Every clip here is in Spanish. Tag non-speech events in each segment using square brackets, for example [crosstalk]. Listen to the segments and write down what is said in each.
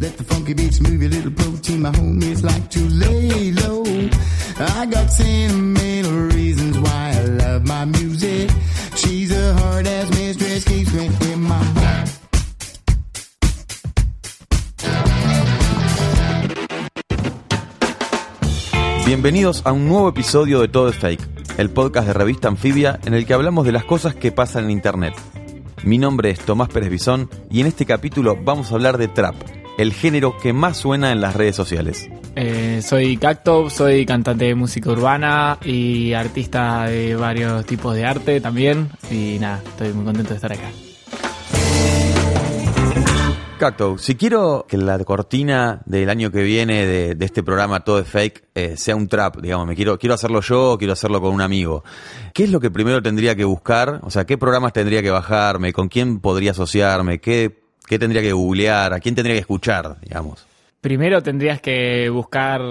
Let the funky beats move your little protein. My homies like to lay low. I got sentimental reasons why I love my music. She's a hard ass mistress, keeps me in my Bienvenidos a un nuevo episodio de Todo es Fake, el podcast de revista Anfibia en el que hablamos de las cosas que pasan en Internet. Mi nombre es Tomás Pérez Bisón y en este capítulo vamos a hablar de trap, el género que más suena en las redes sociales. Eh, soy Cacto, soy cantante de música urbana y artista de varios tipos de arte también. Y nada, estoy muy contento de estar acá. Cacto, si quiero que la cortina del año que viene de, de este programa Todo es Fake eh, sea un trap, digamos, me quiero, quiero hacerlo yo o quiero hacerlo con un amigo, ¿qué es lo que primero tendría que buscar? O sea, ¿qué programas tendría que bajarme? ¿Con quién podría asociarme? ¿Qué, qué tendría que googlear? ¿A quién tendría que escuchar, digamos? Primero tendrías que buscar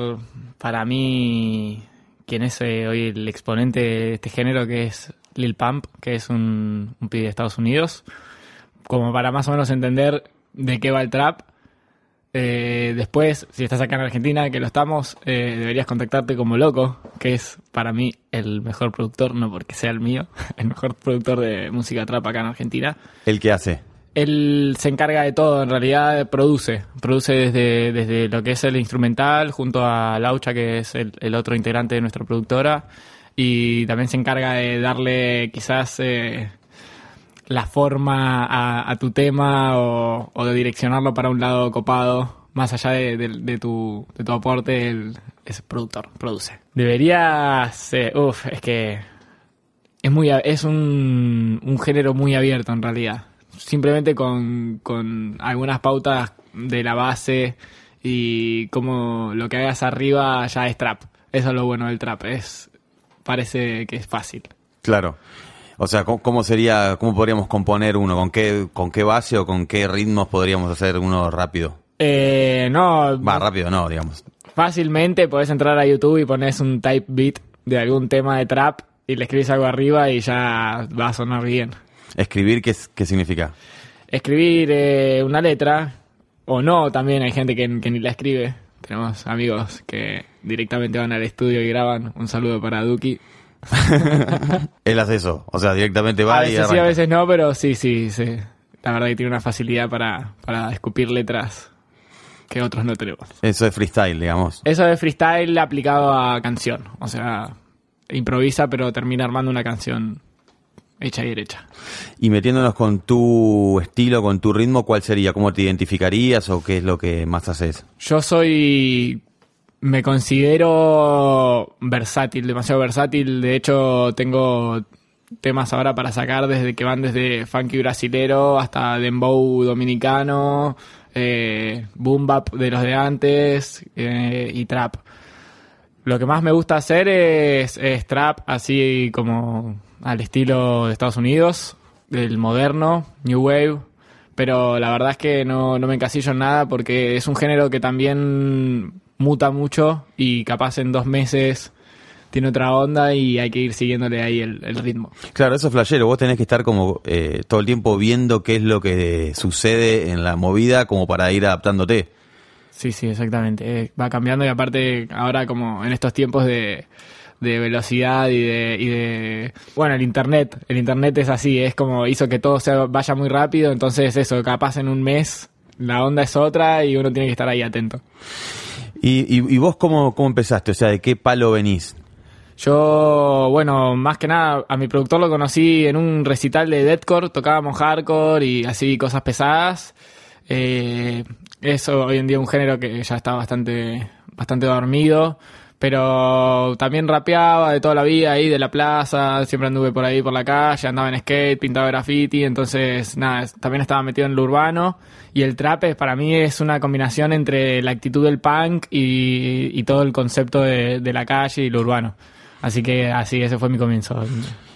para mí quién es eh, hoy el exponente de este género, que es Lil Pump, que es un, un pibe de Estados Unidos, como para más o menos entender de qué va el trap. Eh, después, si estás acá en Argentina, que lo estamos, eh, deberías contactarte como Loco, que es para mí el mejor productor, no porque sea el mío, [laughs] el mejor productor de música trap acá en Argentina. ¿El que hace? Él se encarga de todo, en realidad produce. Produce desde, desde lo que es el instrumental, junto a Laucha, que es el, otro integrante de nuestra productora. Y también se encarga de darle quizás eh, la forma a, tu tema o, o de direccionarlo para un lado copado. Más allá de, tu, de tu aporte, él es productor, produce. Deberías... eh, uf, es que es muy es un, un género muy abierto en realidad. Simplemente con, con algunas pautas de la base y como lo que hagas arriba ya es trap. Eso es lo bueno del trap. Es parece que es fácil. Claro. O sea, ¿cómo, sería, cómo podríamos componer uno? ¿Con qué, con qué base o con qué ritmos podríamos hacer uno rápido? Eh, no, Va, rápido no, digamos. fácilmente podés entrar a YouTube y pones un type beat de algún tema de trap y le escribís algo arriba y ya va a sonar bien. Escribir, ¿qué, es- qué significa? escribir eh, una letra o no, también hay gente que, que ni la escribe. Tenemos amigos que directamente van al estudio y graban. Un saludo para Duki. [laughs] Él hace eso. O sea, directamente va A y veces sí, a veces no, pero sí, sí, sí. La verdad que tiene una facilidad para, para escupir letras que otros no tenemos. Eso es freestyle, digamos. Eso de freestyle aplicado a canción. O sea, improvisa pero termina armando una canción hecha y derecha. Y metiéndonos con tu estilo, con tu ritmo, ¿cuál sería? ¿Cómo te identificarías o qué es lo que más haces? Yo soy. Me considero versátil, demasiado versátil. De hecho, tengo temas ahora para sacar desde que van desde funky brasilero hasta dembow dominicano, eh, boom bap de los de antes eh, y trap. Lo que más me gusta hacer es, es trap, así como al estilo de Estados Unidos, del moderno, New Wave. Pero la verdad es que no, no me encasillo en nada porque es un género que también muta mucho y capaz en dos meses tiene otra onda y hay que ir siguiéndole ahí el, ritmo. Claro, eso es flashero. Vos tenés que estar como eh, todo el tiempo viendo qué es lo que sucede en la movida como para ir adaptándote. Sí, sí, exactamente. Eh, va cambiando y aparte ahora como en estos tiempos de, de velocidad y de, y de... Bueno, el Internet. El Internet es así, es como hizo que todo se vaya muy rápido, entonces eso, capaz en un mes la onda es otra y uno tiene que estar ahí atento. ¿Y, y, y vos cómo, cómo empezaste? O sea, ¿de qué palo venís? Yo, bueno, más que nada, a mi productor lo conocí en un recital de deathcore, tocábamos hardcore y así cosas pesadas. Eh, eso hoy en día es un género que ya está bastante, bastante dormido, pero también rapeaba de toda la vida ahí de la plaza, siempre anduve por ahí por la calle, andaba en skate, pintaba graffiti, entonces nada, es- también estaba metido en lo urbano y el trap es, para mí es una combinación entre la actitud del punk y, y todo el concepto de, de la calle y lo urbano. Así que así, ese fue mi comienzo.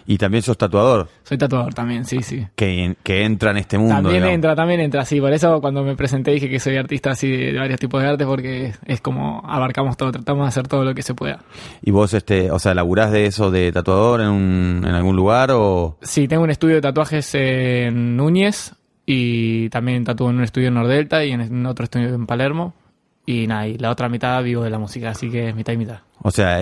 Y también sos tatuador, Soy tatuador también, sí, sí. que, que entra en este mundo. También digamos. entra, también entra, sí. Por eso cuando me presenté dije que soy artista así de, varios tipos de arte porque es como abarcamos todo, tratamos de hacer todo lo que se pueda. ¿Y vos, este, o sea, laburás de eso de tatuador en, un, en algún lugar o...? Sí, tengo un estudio de tatuajes en Núñez y también tatúo en un estudio en Nordelta y en otro estudio en Palermo. Y nada, y la otra mitad vivo de la música, así que es mitad y mitad. O sea,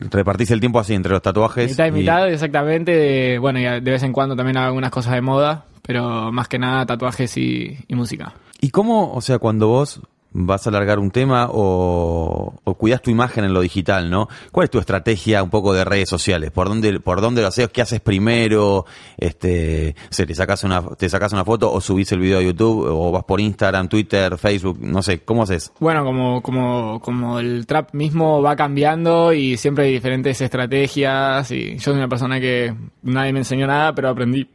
repartís el tiempo así entre los tatuajes. Mitad y mitad, exactamente. Bueno, y de vez en cuando también hago algunas cosas de moda, pero más que nada tatuajes y, y música. ¿Y cómo, o sea, cuando vos vas a alargar un tema o, cuidas tu imagen en lo digital, ¿no? ¿Cuál es tu estrategia un poco de redes sociales? ¿Por dónde, por dónde lo haces? ¿Qué haces primero? Este, o sea, te sacas una, te sacas una foto o subís el video a YouTube o vas por Instagram, Twitter, Facebook, no sé, ¿cómo haces? Bueno, como, como, como el trap mismo va cambiando y siempre hay diferentes estrategias y yo soy una persona que nadie me enseñó nada, pero aprendí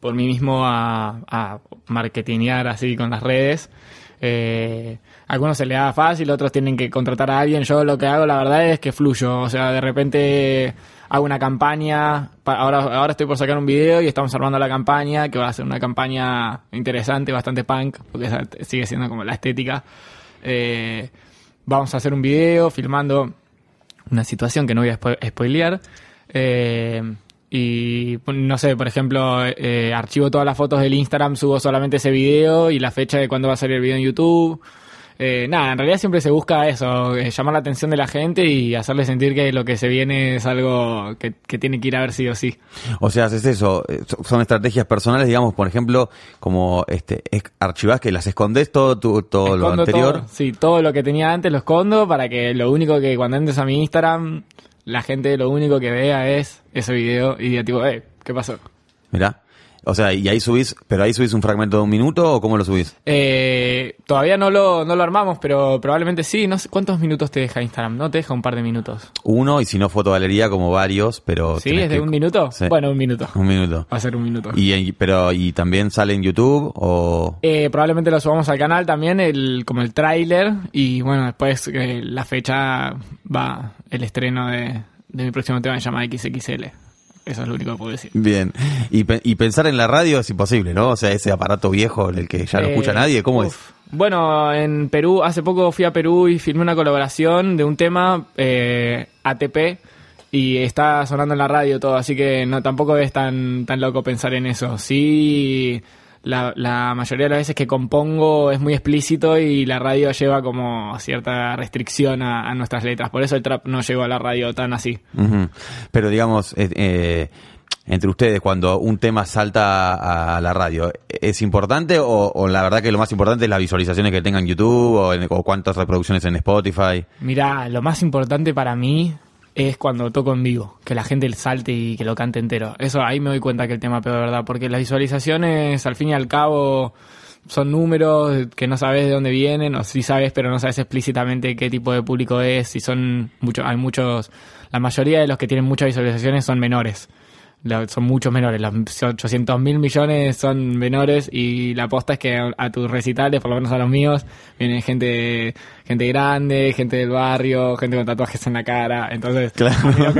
por mí mismo a, a marketinear así con las redes. Eh, a algunos se le da fácil, otros tienen que contratar a alguien. Yo lo que hago, la verdad, es que fluyo. O sea, de repente hago una campaña. pa- Ahora, ahora estoy por sacar un video y estamos armando la campaña, que va a ser una campaña interesante, bastante punk, porque sigue siendo como la estética. Eh, vamos a hacer un video filmando una situación que no voy a spo- spoilear. Eh, y no sé, por ejemplo, eh, archivo todas las fotos del Instagram, subo solamente ese video y la fecha de cuándo va a salir el video en YouTube. Eh, nada, en realidad siempre se busca eso, eh, llamar la atención de la gente y hacerle sentir que lo que se viene es algo que, que tiene que ir a ver sí o sí. O sea, haces eso, eh, so- son estrategias personales, digamos, por ejemplo, como este, es- archivás que las escondés todo, tu- todo lo anterior. todo. Sí, todo lo que tenía antes lo escondo para que lo único que cuando entres a mi Instagram, la gente lo único que vea es ese video y diga tipo, eh, ¿qué pasó? Mirá. O sea, y ahí subís, pero ahí subís un fragmento de un minuto o cómo lo subís? Eh, todavía no lo, no lo armamos, pero probablemente sí. No sé cuántos minutos te deja Instagram. No te deja un par de minutos. Uno, y si no fotogalería, como varios, pero. ¿Sí? ¿Es de que- un minuto? Sí. Bueno, un minuto. Un minuto. Va a ser un minuto. Y, en- pero, y también sale en YouTube o. Eh, probablemente lo subamos al canal también, el, como el tráiler. Y bueno, después eh, la fecha va el estreno de, de mi próximo tema que se llama XXL. Eso es lo único que puedo decir. Bien. Y, pe- y pensar en la radio es imposible, ¿no? O sea, ese aparato viejo en el que ya no Eh, escucha nadie, ¿cómo uf. Bueno, en Perú, hace poco fui a Perú y filmé una colaboración de un tema eh, ATP y está sonando en la radio todo, así que no tampoco es tan, tan loco pensar en eso. Sí, la, la mayoría de las veces que compongo es muy explícito y la radio lleva como cierta restricción a, a nuestras letras. Por eso el trap no llegó a la radio tan así. Pero digamos, eh, eh, entre ustedes, cuando un tema salta a la radio, ¿es importante o, o la verdad que lo más importante es las visualizaciones que tenga en YouTube o, en- o cuántas reproducciones en Spotify? Mira, lo más importante para mí es cuando toco en vivo, que la gente salte y que lo cante entero. Eso ahí me doy cuenta que el tema pegó de verdad, porque las visualizaciones al fin y al cabo son números que no sabes de dónde vienen, o sí sabes, pero no sabes explícitamente qué tipo de público es, si son muchos, hay muchos, la mayoría de los que tienen muchas visualizaciones son menores. La- son muchos menores, los 800 mil millones son menores y la aposta es que a, a tus recitales, por lo menos a los míos, viene gente gente grande, gente del barrio, gente con tatuajes en la cara. Entonces, Claro.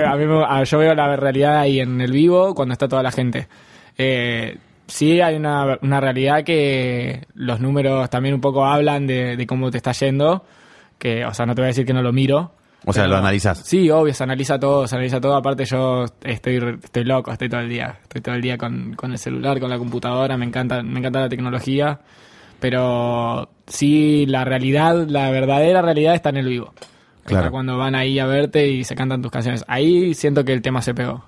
a mí a mí yo veo la realidad ahí en el vivo cuando está toda la gente. Eh, sí hay una, una realidad que los números también un poco hablan de, de cómo te está yendo, que, o sea, no te voy a decir que no lo miro. O sea, pero- lo analizás. Sí, obvio, se analiza todo, se analiza todo. Aparte yo estoy, estoy loco, estoy todo el día. Estoy todo el día con, con el celular, con la computadora, me encanta, me encanta la tecnología. Pero sí, la realidad, la verdadera realidad está en el vivo. Claro. Está cuando van ahí a verte y se cantan tus canciones. Ahí siento que el tema se pegó.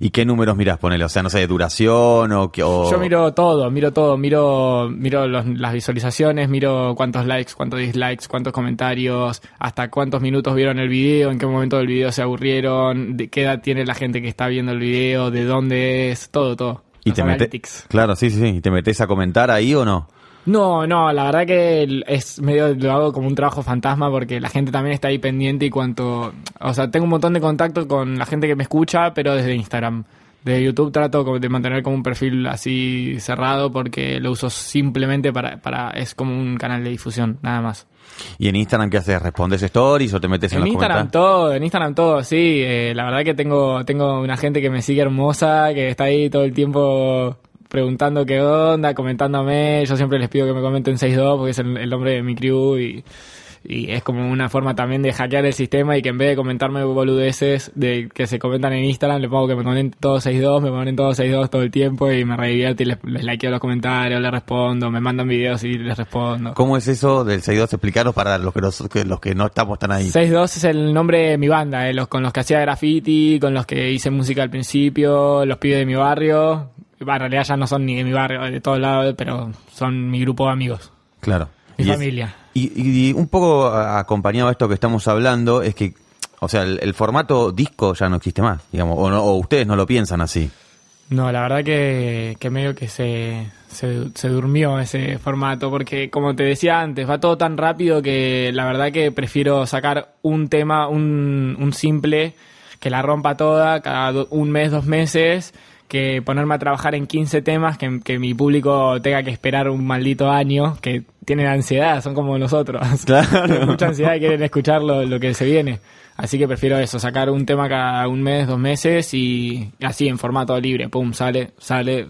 ¿Y qué números mirás? Ponele, o sea, no sé, de duración o... o- Yo miro todo, miro todo, miro, miro los- las visualizaciones, miro cuántos likes, cuántos dislikes, cuántos comentarios, hasta cuántos minutos vieron el video, en qué momento del video se aburrieron, de qué edad tiene la gente que está viendo el video, de dónde es, todo, todo. ¿Y Los te metes? Claro, sí, sí, sí. ¿Y te metes a comentar ahí o no? No, no, la verdad que es medio, lo hago como un trabajo fantasma porque la gente también está ahí pendiente y cuanto, o sea, tengo un montón de contacto con la gente que me escucha, pero desde Instagram. De YouTube trato de mantener como un perfil así cerrado porque lo uso simplemente para, para, es como un canal de difusión, nada más. ¿Y en Instagram qué haces? ¿Respondes stories o te metes en, En los Instagram comentarios? todo, en Instagram todo, sí. Eh, la verdad que tengo, tengo una gente que me sigue hermosa, que está ahí todo el tiempo preguntando qué onda, comentándome. Yo siempre les pido que me comenten 6-2 porque es el, el nombre de mi crew y, y es como una forma también de hackear el sistema y que en vez de comentarme boludeces de que se comentan en Instagram, le pongo que me comenten todos 6-2, me ponen todos 6-2 todo el tiempo y me re divierte y les, les likeo los comentarios, les respondo, me mandan videos y les respondo. ¿Cómo es eso del 6-2? Explicaros para los que, los, que- los que no estamos tan ahí. 6-2 es el nombre de mi banda, eh, los, con los que hacía graffiti, con los que hice música al principio, los pibes de mi barrio. Bah, en realidad ya no son ni de mi barrio, de todos lados, pero son mi grupo de amigos, Claro. mi Y es- familia. Y, y un poco acompañado a esto que estamos hablando es que, o sea, el, el formato disco ya no existe más, digamos, o, no- o ustedes no lo piensan así. No, la verdad que, que medio que se, se, se durmió ese formato, porque como te decía antes, va todo tan rápido que la verdad que prefiero sacar un tema, un, un simple, que la rompa toda cada do- un mes, dos meses, que ponerme a trabajar en 15 temas, que, que mi público tenga que esperar un maldito año, que tienen ansiedad, son como nosotros. [laughs] [laughs] Claro. Mucha ansiedad y quieren escuchar lo, lo que se viene. Así que prefiero eso, sacar un tema cada un mes, dos meses y así en formato libre, pum, sale, sale.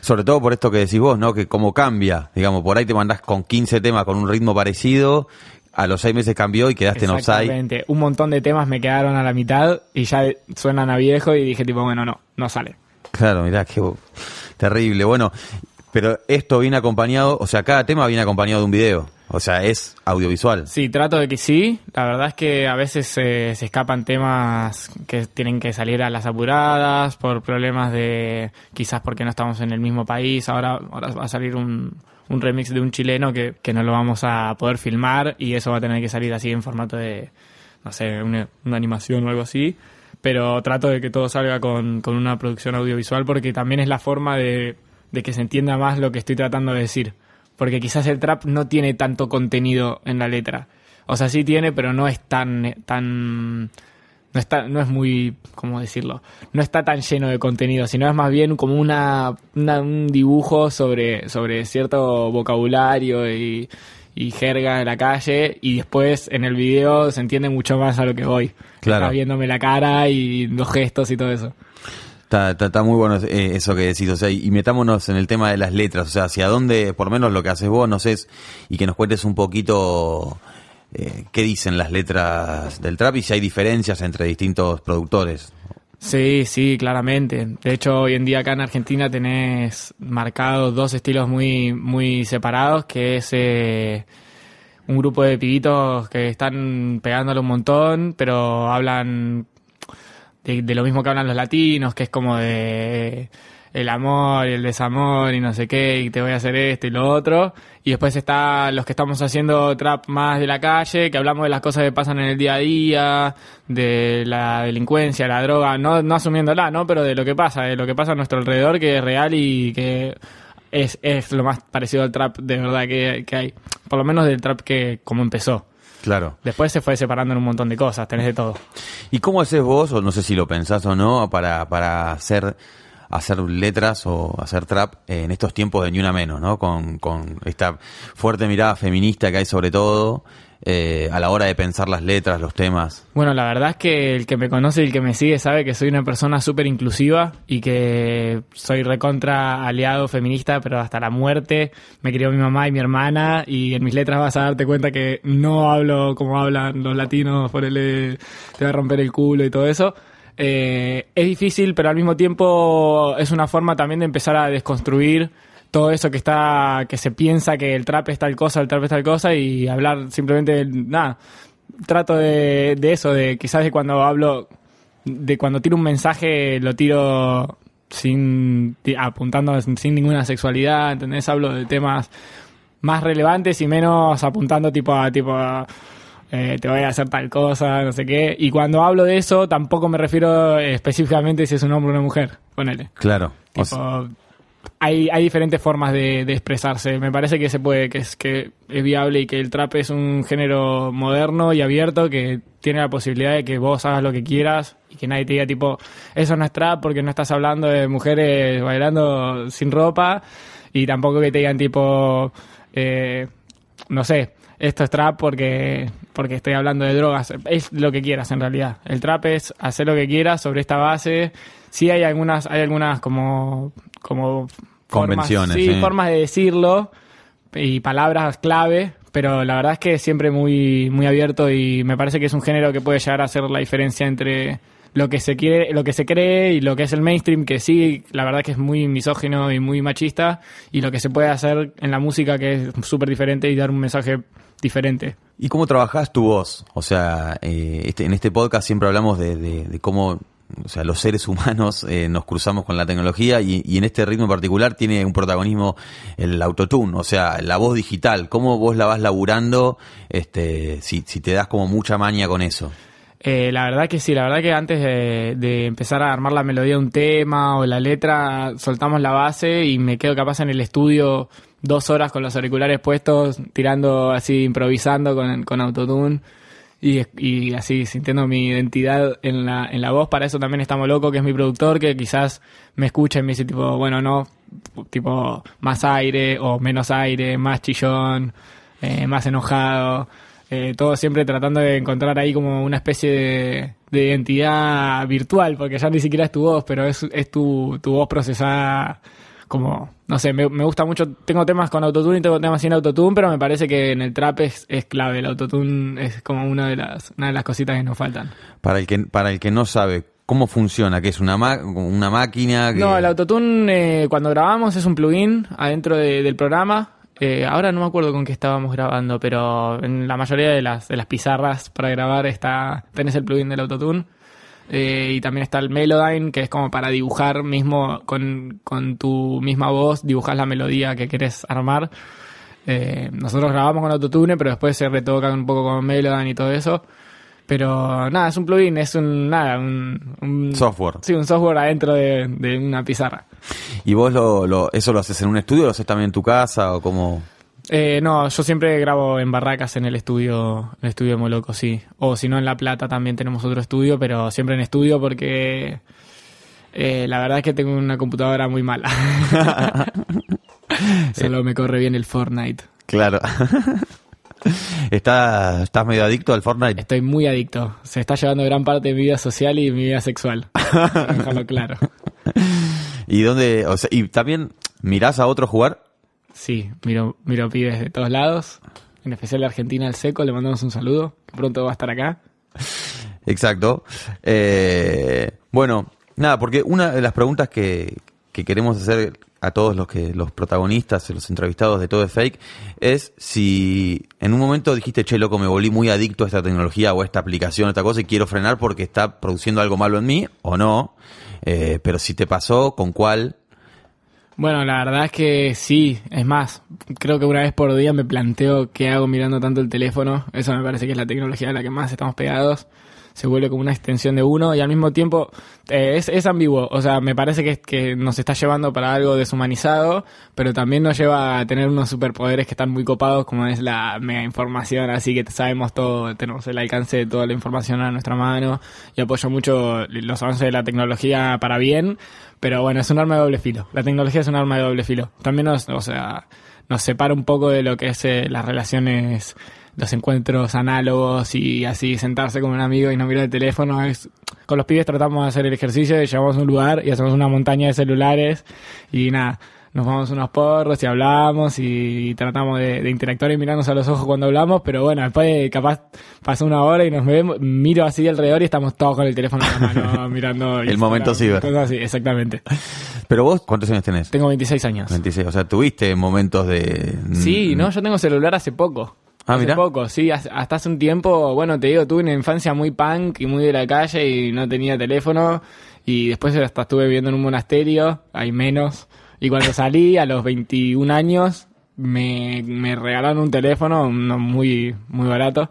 Sobre todo por esto que decís vos, ¿no? Que como cambia, digamos, por ahí te mandás con 15 temas con un ritmo parecido, a los 6 meses cambió y quedaste en offside. Exactamente. Un montón de temas me quedaron a la mitad y ya suenan a viejo y dije tipo, bueno, no, no sale. Claro, mirá, qué terrible. Bueno, pero esto viene acompañado, o sea, cada tema viene acompañado de un video. O sea, es audiovisual. Sí, trato de que sí. La verdad es que a veces eh, se escapan temas que tienen que salir a las apuradas por problemas de quizás porque no estamos en el mismo país. Ahora, ahora va a salir un, un remix de un chileno que, que no lo vamos a poder filmar y eso va a tener que salir así en formato de, no sé, una animación o algo así. Pero trato de que todo salga con, con una producción audiovisual porque también es la forma de, de que se entienda más lo que estoy tratando de decir. Porque quizás el trap no tiene tanto contenido en la letra. O sea, sí tiene, pero no es tan, tan, no está, no es muy, ¿cómo decirlo? No está tan lleno de contenido, sino es más bien como una, una- un dibujo sobre, sobre cierto vocabulario y, y jerga de la calle y después en el video se entiende mucho más a lo que voy. Claro. Está viéndome la cara y los gestos y todo eso. Está, está, está muy bueno eh, eso que decís, o sea, y metámonos en el tema de las letras, o sea, hacia dónde, por lo menos lo que haces vos, no sé, y que nos cuentes un poquito eh, qué dicen las letras del trap y si hay diferencias entre distintos productores. Sí, sí, claramente. De hecho, hoy en día acá en Argentina tenés marcados dos estilos muy, muy separados, que es eh, un grupo de pibitos que están pegándole un montón, pero hablan de, de lo mismo que hablan los latinos, que es como de el amor y el desamor y no sé qué, y te voy a hacer esto y lo otro. Y después está los que estamos haciendo trap más de la calle, que hablamos de las cosas que pasan en el día a día, de la delincuencia, la droga, no, no asumiéndola, ¿no? Pero de lo que pasa, de lo que pasa a nuestro alrededor, que es real y que es, es lo más parecido al trap de verdad que, que hay. Por lo menos del trap que como empezó. Claro. Después se fue separando en un montón de cosas, tenés de todo. ¿Y cómo haces vos, o no sé si lo pensás o no, para, para hacer, hacer letras o hacer trap en estos tiempos de Ni Una Menos, ¿no? Con, con esta fuerte mirada feminista que hay sobre todo eh, a la hora de pensar las letras, los temas. Bueno, la verdad es que el que me conoce y el que me sigue sabe que soy una persona súper inclusiva y que soy recontra aliado feminista, pero hasta la muerte. Me crió mi mamá y mi hermana y en mis letras vas a darte cuenta que no hablo como hablan los latinos, por el te va a romper el culo y todo eso. Eh, es difícil, pero al mismo tiempo es una forma también de empezar a desconstruir todo eso que está que se piensa que el trap es tal cosa, el trap es tal cosa y hablar simplemente de nada. Trato de, de eso, de quizás de cuando hablo, de cuando tiro un mensaje lo tiro sin apuntando sin ninguna sexualidad, ¿entendés? Hablo de temas más relevantes y menos apuntando tipo a tipo a, eh, te voy a hacer tal cosa, no sé qué. Y cuando hablo de eso, tampoco me refiero específicamente si es un hombre o una mujer. Ponele. Claro. O Tipo, sea, hay, hay diferentes formas de, de expresarse. Me parece que se puede, que es, que es viable y que el trap es un género moderno y abierto que tiene la posibilidad de que vos hagas lo que quieras y que nadie te diga tipo, eso no es trap porque no estás hablando de mujeres bailando sin ropa y tampoco que te digan tipo, eh, no sé, esto es trap porque, porque estoy hablando de drogas. Es lo que quieras en realidad. El trap es hacer lo que quieras sobre esta base. Sí hay algunas, hay algunas como, como Convenciones, formas, sí, formas de decirlo y palabras clave, pero la verdad es que es siempre muy, muy abierto y me parece que es un género que puede llegar a hacer la diferencia entre lo que se quiere, lo que se cree y lo que es el mainstream, que sí, la verdad que es muy misógino y muy machista, y lo que se puede hacer en la música que es súper diferente y dar un mensaje diferente. ¿Y cómo trabajás tu voz? O sea, eh, este- en este podcast siempre hablamos de, cómo o sea, los seres humanos eh, nos cruzamos con la tecnología y, en este ritmo particular tiene un protagonismo el autotune, o sea, la voz digital. ¿Cómo vos la vas laburando este, si, si te das como mucha maña con eso? Eh, la verdad que sí, la verdad que antes de, empezar a armar la melodía de un tema o la letra, soltamos la base y me quedo capaz en el estudio dos horas con los auriculares puestos, tirando así, improvisando con, con autotune y, y así sintiendo mi identidad en la, en la voz. Para eso también estamos loco, que es mi productor, que quizás me escucha y me dice tipo, bueno, no, tipo más aire o menos aire, más chillón, eh, más enojado. Eh, todo siempre tratando de encontrar ahí como una especie de, de identidad virtual, porque ya ni siquiera es tu voz, pero es, es tu, tu voz procesada como, no sé, me, me gusta mucho, tengo temas con autotune y tengo temas sin autotune, pero me parece que en el trap es, es clave, el autotune es como una de las, una de las cositas que nos faltan. Para el que, para el que no sabe, ¿cómo funciona? ¿Que es una, ma- una máquina? que- No, el autotune eh, cuando grabamos es un plugin adentro de- del programa. Eh, ahora no me acuerdo con qué estábamos grabando, pero en la mayoría de las, de las pizarras para grabar está tenés el plugin del autotune. Eh, y también está el Melodyne, que es como para dibujar mismo con, tu misma voz, dibujas la melodía que querés armar. Eh, nosotros grabamos con autotune, pero después se retoca un poco con Melodyne y todo eso. Pero nada, es un plugin, es un nada, un, un- Software. Sí, un software adentro de, de una pizarra. ¿Y vos lo, lo- eso lo haces en un estudio o lo haces también en tu casa o cómo? Eh, no, yo siempre grabo en barracas en el estudio, el estudio de Moloco, sí. O si no en La Plata también tenemos otro estudio, pero siempre en estudio porque eh, la verdad es que tengo una computadora muy mala. [laughs] [laughs] Solo me corre bien el Fortnite. Claro. [laughs] [laughs] ¿Estás, ¿Estás medio adicto al Fortnite? Estoy muy adicto. Se está llevando gran parte de mi vida social y mi vida sexual. [laughs] Para dejarlo claro. [laughs] ¿Y dónde? O sea, ¿Y también mirás a otro jugar? Sí, miro, miro pibes de todos lados. En especial de Argentina, el Seco, le mandamos un saludo. que Pronto va a estar acá. Exacto. Eh, bueno, nada, porque una de las preguntas que, que queremos hacer a todos los que los protagonistas, los entrevistados de todo es fake, es si en un momento dijiste, che, loco, me volví muy adicto a esta tecnología o a esta aplicación, a esta cosa, y quiero frenar porque está produciendo algo malo en mí, o no. Eh, pero si te pasó, ¿con cuál? Bueno, la verdad es que sí, es más, creo que una vez por día me planteo qué hago mirando tanto el teléfono, eso me parece que es la tecnología a la que más estamos pegados, se vuelve como una extensión de uno y al mismo tiempo eh, es, es ambiguo, o sea, me parece que, que nos está llevando para algo deshumanizado, pero también nos lleva a tener unos superpoderes que están muy copados, como es la mega información, así que sabemos todo, tenemos el alcance de toda la información a nuestra mano y apoyo mucho los avances de la tecnología para bien, pero bueno, es un arma de doble filo. La tecnología es un arma de doble filo. También nos, o sea, nos separa un poco de lo que es eh, las relaciones, los encuentros análogos y así sentarse con un amigo y no mirar el teléfono. Es, con los pibes tratamos de hacer el ejercicio y llevamos a un lugar y hacemos una montaña de celulares y nada. Nos vamos unos porros y hablamos y tratamos de, de interactuar y mirarnos a los ojos cuando hablamos, pero bueno, después capaz pasa una hora y nos vemos, miro así alrededor y estamos todos con el teléfono en la mano [laughs] mirando. El momento ciber. cosas así, exactamente. Pero vos, ¿cuántos años tenés? Tengo 26 años. 26. O sea, tuviste momentos de... Sí, no, yo tengo celular hace poco. Ah, hace poco, sí, hasta hace un tiempo, bueno, te digo, tuve una infancia muy punk y muy de la calle y no tenía teléfono y después hasta estuve viviendo en un monasterio, hay menos, y cuando salí a los 21 años me, me regalaron un teléfono, uno muy, muy barato,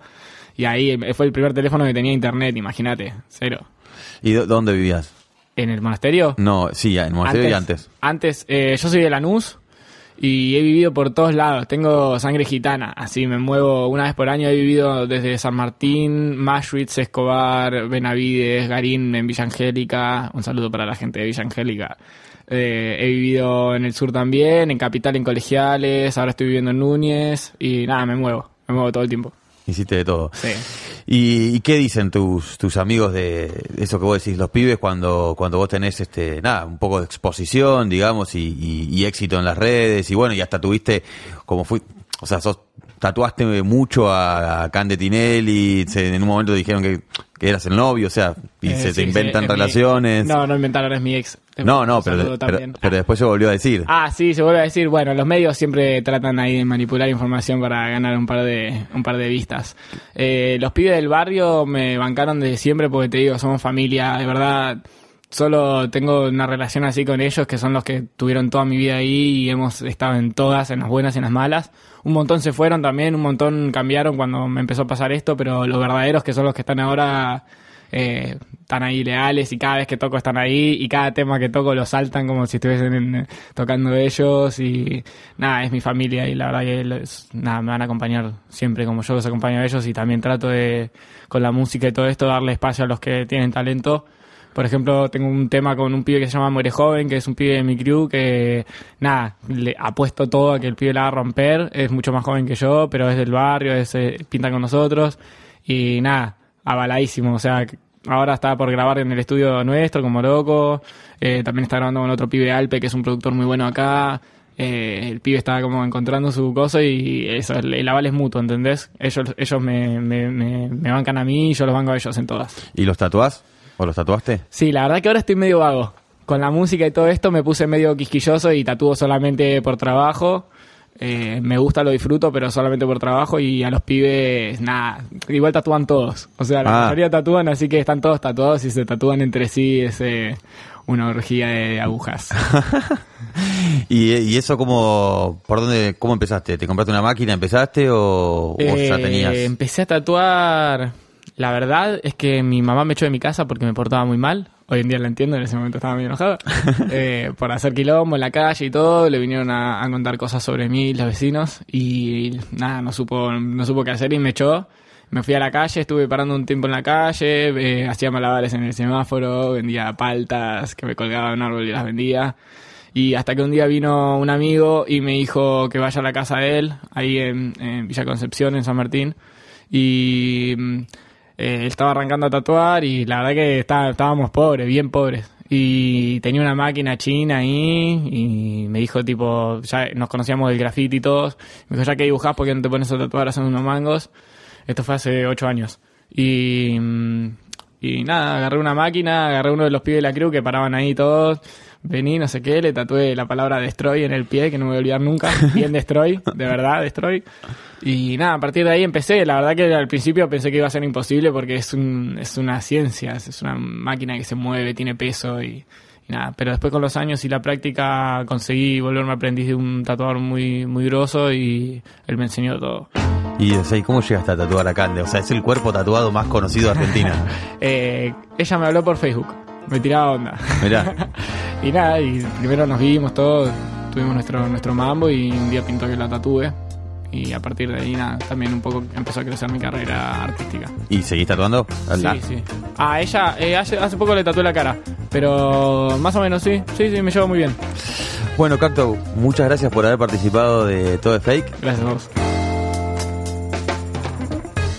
y ahí fue el primer teléfono que tenía internet, imagínate, cero. ¿Y dó- dónde vivías? ¿En el monasterio? No, sí, en Monasterio y antes. Antes, eh, yo soy de Lanús y he vivido por todos lados. Tengo sangre gitana, así me muevo una vez por año. He vivido desde San Martín, Maschwitz, Escobar, Benavides, Garín, en Villa Angélica. Un saludo para la gente de Villa Angélica. Eh, he vivido en el sur también, en Capital, en Colegiales. Ahora estoy viviendo en Núñez y nada, me muevo. me muevo todo el tiempo. Hiciste de todo. Sí. ¿Y, y qué dicen tus, tus amigos de eso que vos decís, los pibes, cuando, cuando vos tenés este, nada, un poco de exposición, digamos, y, y- y éxito en las redes, y bueno, y hasta tuviste, como fui, o sea, sos, tatuaste mucho a, a Cande Tinelli, se- en un momento dijeron que, que eras el novio, o sea, y Eh, se sí, te sí, inventan mi- relaciones. No, no inventaron, es mi ex. No, no, pero, pero, después se volvió a decir. Ah, sí, se vuelve a decir, bueno, los medios siempre tratan ahí de manipular información para ganar un par de, un par de vistas. Eh, los pibes del barrio me bancaron desde siempre porque te digo, somos familia, de verdad. Solo tengo una relación así con ellos, que son los que tuvieron toda mi vida ahí y hemos estado en todas, en las buenas y en las malas. Un montón se fueron también, un montón cambiaron cuando me empezó a pasar esto, pero los verdaderos que son los que están ahora eh, están ahí leales y cada vez que toco están ahí y cada tema que toco lo saltan como si estuviesen en- tocando ellos y nada, es mi familia y la verdad que nada, me van a acompañar siempre como yo los acompaño a ellos y también trato de con la música y todo esto darle espacio a los que tienen talento. Por ejemplo, tengo un tema con un pibe que se llama Muere Joven, que es un pibe de mi crew que, nada, le apuesto todo a que el pibe la va a romper. Es mucho más joven que yo, pero es del barrio, es, eh, pinta con nosotros. Y nada, avaladísimo. O sea, ahora está por grabar en el estudio nuestro, como loco. Eh, también está grabando con otro pibe Alpe, que es un productor muy bueno acá. Eh, el pibe está como encontrando su cosa y eso, el, el aval es mutuo, ¿entendés? Ellos, ellos me, me, me, me bancan a mí y yo los banco a ellos en todas. ¿Y los tatuás? ¿O los tatuaste? Sí, la verdad que ahora estoy medio vago. Con la música y todo esto me puse medio quisquilloso y tatúo solamente por trabajo. Eh, me gusta, lo disfruto, pero solamente por trabajo. Y a los pibes, nada, igual tatúan todos. O sea, la Ah. mayoría tatúan, así que están todos tatuados y se tatúan entre sí. Es eh, una orgía de agujas. [laughs] ¿Y, y eso cómo, por dónde, cómo empezaste? ¿Te compraste una máquina, empezaste o, o ya Eh, tenías? Empecé a tatuar. La verdad es que mi mamá me echó de mi casa porque me portaba muy mal. Hoy en día la entiendo, en ese momento estaba muy enojada. [laughs] Eh, por hacer quilombo en la calle y todo. Le vinieron a, a contar cosas sobre mí los vecinos. Y nada, no supo, no supo qué hacer y me echó. Me fui a la calle, estuve parando un tiempo en la calle, eh, hacía malabares en el semáforo, vendía paltas que me colgaba en un árbol y las vendía. Y hasta que un día vino un amigo y me dijo que vaya a la casa de él, ahí en, en Villa Concepción, en San Martín. Y mm, eh, estaba arrancando a tatuar y la verdad que está- estábamos pobres, bien pobres. Y tenía una máquina china ahí y me dijo tipo, ya nos conocíamos del graffiti y todos. Me dijo, ya que dibujás, ¿por qué no te pones a tatuar haciendo unos mangos? Esto fue hace ocho años. Y, mm, y nada, agarré una máquina, agarré uno de los pibes de la crew que paraban ahí todos. Vení, no sé qué, le tatué la palabra destroy en el pie, que no me voy a olvidar nunca. [laughs] Bien destroy, de verdad, destroy. Y nada, a partir de ahí empecé. La verdad que al principio pensé que iba a ser imposible porque es, un, es una ciencia, es una máquina que se mueve, tiene peso y, y nada. Pero después con los años y la práctica conseguí volverme aprendiz de un tatuador muy, muy grosso y él me enseñó todo. Y, o sea, ¿y cómo llegaste a tatuar a Cande? O sea, es el cuerpo tatuado más conocido de Argentina. [laughs] Eh, ella me habló por Facebook, me tiraba onda. Mirá. [laughs] y nada, y primero nos vimos todos, tuvimos nuestro, nuestro mambo y un día pintó que la tatúe. Y a partir de ahí, nada, también un poco empezó a crecer mi carrera artística. ¿Y seguís tatuando? Sí, sí. Ah, ella, eh, hace, hace poco le tatué la cara, pero más o menos sí, sí, sí, me llevo muy bien. Bueno, Cacto, muchas gracias por haber participado de Todo es Fake. Gracias a vos.